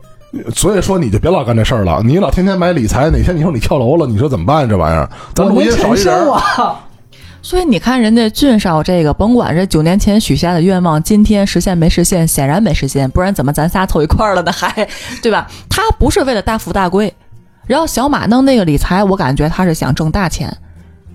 所以说你就别老干这事儿了，你老天天买理财，哪天你说你跳楼了，你说怎么办？这玩意儿，咱录音少一人儿，啊！所以你看，人家俊少这个，甭管是九年前许下的愿望，今天实现没实现，显然没实现，不然怎么咱仨凑一块儿了呢？还对吧？他不是为了大富大贵，然后小马弄那个理财，我感觉他是想挣大钱，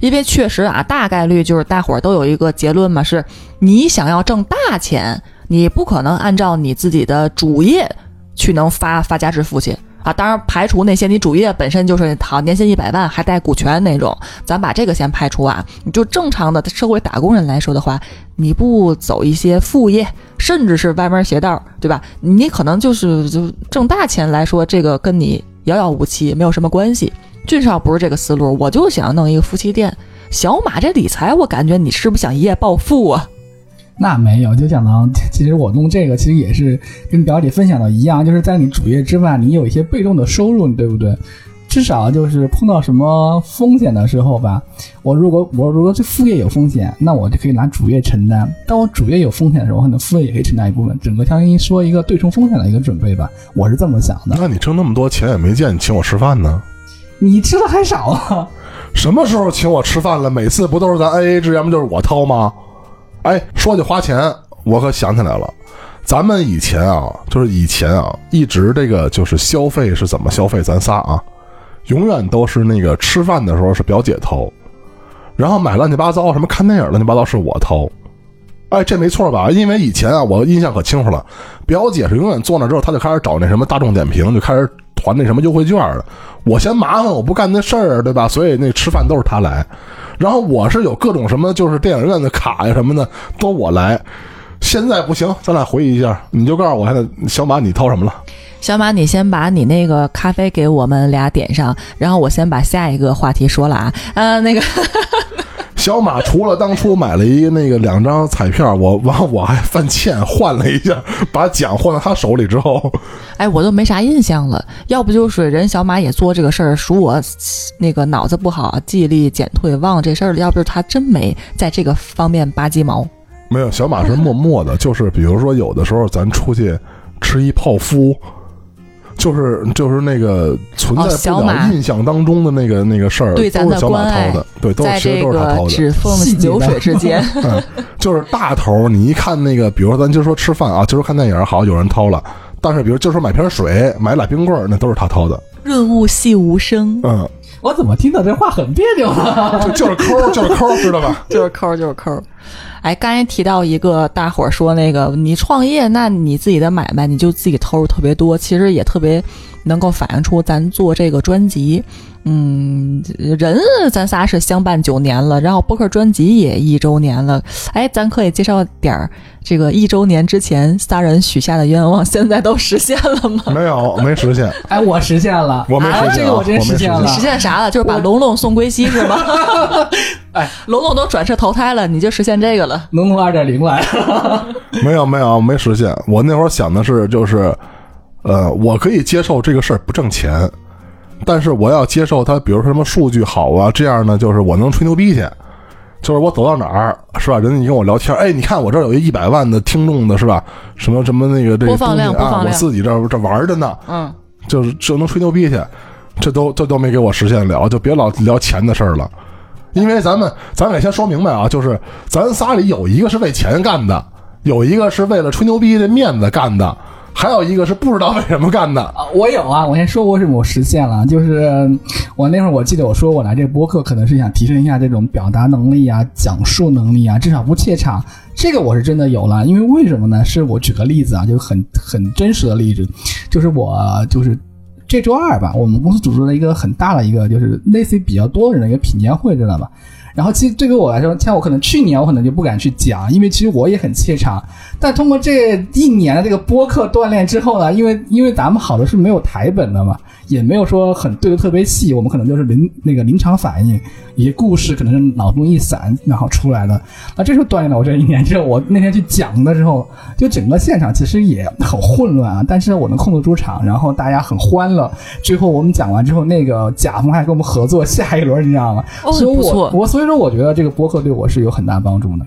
因为确实啊，大概率就是大伙儿都有一个结论嘛，是你想要挣大钱，你不可能按照你自己的主业去能发发家致富去。啊，当然排除那些你主业本身就是好年薪一百万还带股权那种，咱把这个先排除啊。你就正常的社会打工人来说的话，你不走一些副业，甚至是歪门邪道，对吧？你可能就是就挣大钱来说，这个跟你遥遥无期，没有什么关系。俊少不是这个思路，我就想弄一个夫妻店。小马这理财，我感觉你是不是想一夜暴富啊？那没有，就讲到，其实我弄这个其实也是跟表姐分享的一样，就是在你主业之外，你有一些被动的收入，对不对？至少就是碰到什么风险的时候吧，我如果我如果这副业有风险，那我就可以拿主业承担；当我主业有风险的时候，我可能副业也可以承担一部分，整个相当于说一个对冲风险的一个准备吧，我是这么想的。那你挣那么多钱也没见你请我吃饭呢？你吃的还少啊？什么时候请我吃饭了？每次不都是咱 A A 制，要么就是我掏吗？哎，说起花钱，我可想起来了，咱们以前啊，就是以前啊，一直这个就是消费是怎么消费，咱仨啊，永远都是那个吃饭的时候是表姐掏，然后买乱七八糟什么看电影乱七八糟是我掏。哎，这没错吧？因为以前啊，我印象可清楚了，表姐是永远坐那之后，她就开始找那什么大众点评，就开始团那什么优惠券的。我嫌麻烦，我不干那事儿，对吧？所以那吃饭都是他来。然后我是有各种什么，就是电影院的卡呀什么的，都我来。现在不行，咱俩回忆一下，你就告诉我，现在小马你掏什么了？小马，你先把你那个咖啡给我们俩点上，然后我先把下一个话题说了啊。呃，那个小马除了当初买了一个那个两张彩票，我 完我还犯欠换了一下，把奖换到他手里之后，哎，我都没啥印象了。要不就是人小马也做这个事儿，属我那个脑子不好，记忆力减退，忘了这事儿了。要不就是他真没在这个方面拔鸡毛。没有，小马是默默的，就是比如说有的时候咱出去吃一泡芙，就是就是那个存在不了印象当中的那个那个事儿，对咱的都是小马关爱掏的，对，都是其实都是他掏的。指缝细节流水之间，嗯，就是大头，你一看那个，比如说咱就说吃饭啊，就说看电影，好有人掏了，但是比如就说买瓶水、买俩冰棍儿，那都是他掏的。润物细无声，嗯，我怎么听到这话很别扭啊？就就是抠，就是抠，知道吧？就是抠就是抠儿。哎，刚才提到一个，大伙儿说那个你创业，那你自己的买卖你就自己投入特别多，其实也特别能够反映出咱做这个专辑，嗯，人咱仨是相伴九年了，然后播客专辑也一周年了，哎，咱可以介绍点儿这个一周年之前仨人许下的愿望，现在都实现了吗？没有，没实现。哎，我实现了，我没实现啊啊这个我真实现实现了你。实现啥了？就是把龙龙送归西是吗？哎，龙龙都转世投胎了，你就实现这个了。农农二点零来 了，没有没有没实现。我那会儿想的是，就是，呃，我可以接受这个事儿不挣钱，但是我要接受它，比如说什么数据好啊，这样呢，就是我能吹牛逼去。就是我走到哪儿是吧？人家你跟我聊天，哎，你看我这儿有一一百万的听众的是吧？什么什么那个这个播放量东西啊，我播放量自己这儿这玩着呢，嗯，就是就能吹牛逼去，这都这都没给我实现了，就别老聊钱的事儿了。因为咱们咱得先说明白啊，就是咱仨里有一个是为钱干的，有一个是为了吹牛逼的面子干的，还有一个是不知道为什么干的。啊我有啊，我先说为什么我实现了，就是我那会儿我记得我说我来这播客可能是想提升一下这种表达能力啊、讲述能力啊，至少不怯场，这个我是真的有了，因为为什么呢？是我举个例子啊，就很很真实的例子，就是我就是这周二吧，我们公司组织了一个很大的一个，就是类似于比较多人的一个品鉴会，知道吧？然后其实对于我来说，像我可能去年我可能就不敢去讲，因为其实我也很怯场。但通过这一年的这个播客锻炼之后呢，因为因为咱们好的是没有台本的嘛，也没有说很对的特别细，我们可能就是临那个临场反应，一些故事可能是脑中一闪然后出来的。那这时候锻炼了我这一年之后，我那天去讲的时候，就整个现场其实也很混乱啊，但是我能控制住场，然后大家很欢乐。最后我们讲完之后，那个甲方还跟我们合作下一轮，你知道吗？哦所以我我所以其实我觉得这个播客对我是有很大帮助的。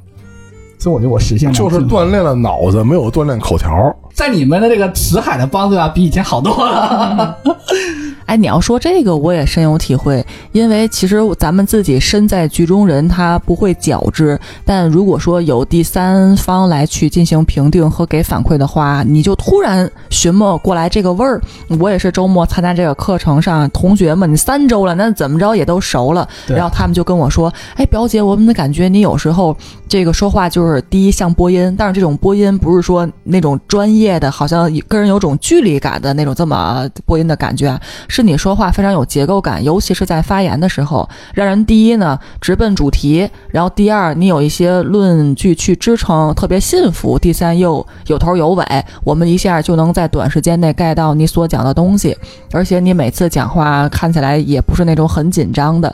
所以我觉得我实现了就是锻炼了脑子，没有锻炼口条。在你们的这个辞海的帮助啊，比以前好多了。哎，你要说这个，我也深有体会，因为其实咱们自己身在局中人，他不会矫之。但如果说有第三方来去进行评定和给反馈的话，你就突然寻摸过来这个味儿。我也是周末参加这个课程上，同学们，你三周了，那怎么着也都熟了。然后他们就跟我说：“哎，表姐，我们的感觉你有时候这个说话就是第一像播音，但是这种播音不是说那种专业的，好像跟人有种距离感的那种这么播音的感觉啊，是你说话非常有结构感，尤其是在发言的时候，让人第一呢直奔主题，然后第二你有一些论据去支撑，特别信服，第三又有头有尾，我们一下就能在短时间内 get 到你所讲的东西，而且你每次讲话看起来也不是那种很紧张的。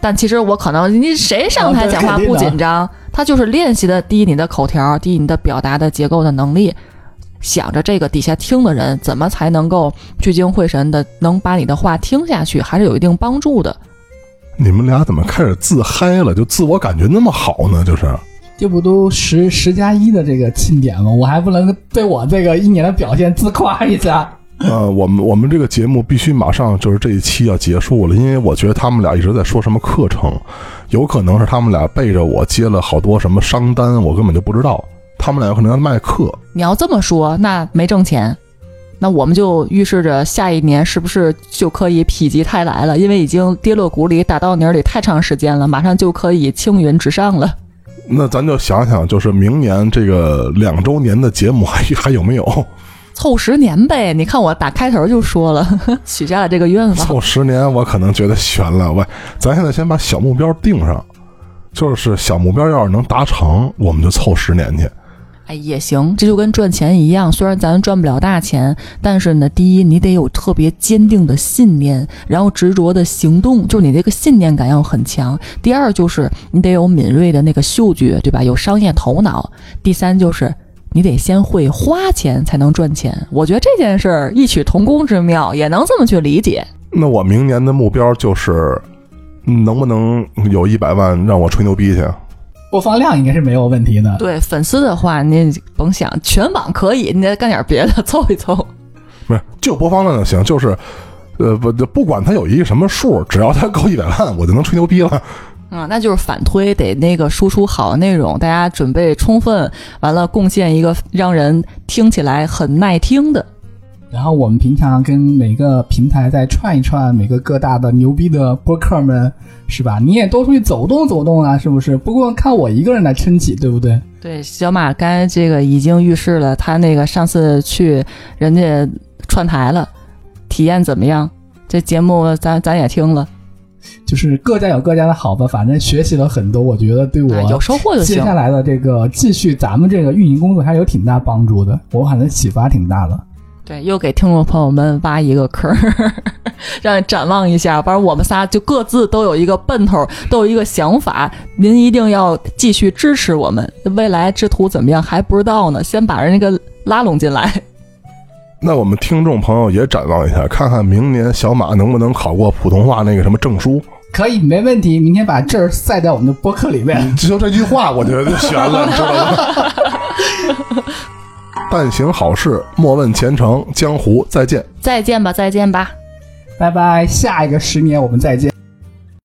但其实我可能，你谁上台讲话不紧张？他就是练习的第一你的口条，第一你的表达的结构的能力，想着这个底下听的人怎么才能够聚精会神的能把你的话听下去，还是有一定帮助的。你们俩怎么开始自嗨了？就自我感觉那么好呢？就是这不都十十加一的这个庆典吗？我还不能对我这个一年的表现自夸一下？呃，我们我们这个节目必须马上就是这一期要结束了，因为我觉得他们俩一直在说什么课程，有可能是他们俩背着我接了好多什么商单，我根本就不知道。他们俩有可能要卖课，你要这么说，那没挣钱，那我们就预示着下一年是不是就可以否极泰来了？因为已经跌落谷里、打到泥里太长时间了，马上就可以青云直上了。那咱就想想，就是明年这个两周年的节目还还有没有？凑十年呗！你看我打开头就说了，许下了这个愿望。凑十年，我可能觉得悬了。喂，咱现在先把小目标定上，就是小目标要是能达成，我们就凑十年去。哎，也行，这就跟赚钱一样，虽然咱赚不了大钱，但是呢，第一，你得有特别坚定的信念，然后执着的行动，就是你这个信念感要很强。第二，就是你得有敏锐的那个嗅觉，对吧？有商业头脑。第三，就是你得先会花钱才能赚钱。我觉得这件事儿异曲同工之妙，也能这么去理解。那我明年的目标就是，嗯能不能有一百万让我吹牛逼去？播放量应该是没有问题的。对粉丝的话，你甭想，全网可以，你得干点别的 凑一凑。不是，就播放量就行，就是，呃，不不管它有一个什么数，只要它够一百万，我就能吹牛逼了。嗯，那就是反推，得那个输出好的内容，大家准备充分，完了贡献一个让人听起来很耐听的。然后我们平常跟每个平台再串一串，每个各大的牛逼的播客们，是吧？你也多出去走动走动啊，是不是？不光看我一个人来撑起，对不对？对，小马刚才这个已经预示了，他那个上次去人家串台了，体验怎么样？这节目咱咱也听了，就是各家有各家的好吧，反正学习了很多，我觉得对哎有我收获就行接。下来的这个继续咱们这个运营工作还是有挺大帮助的，我反正启发挺大的。对，又给听众朋友们挖一个坑儿，让展望一下。反正我们仨就各自都有一个奔头，都有一个想法。您一定要继续支持我们，未来之途怎么样还不知道呢，先把人家给拉拢进来。那我们听众朋友也展望一下，看看明年小马能不能考过普通话那个什么证书。可以，没问题。明天把这儿塞在我们的播客里面。就这句话，我觉得就悬了，你知道吗？但行好事，莫问前程。江湖再见。再见吧，再见吧。拜拜，下一个十年我们再见。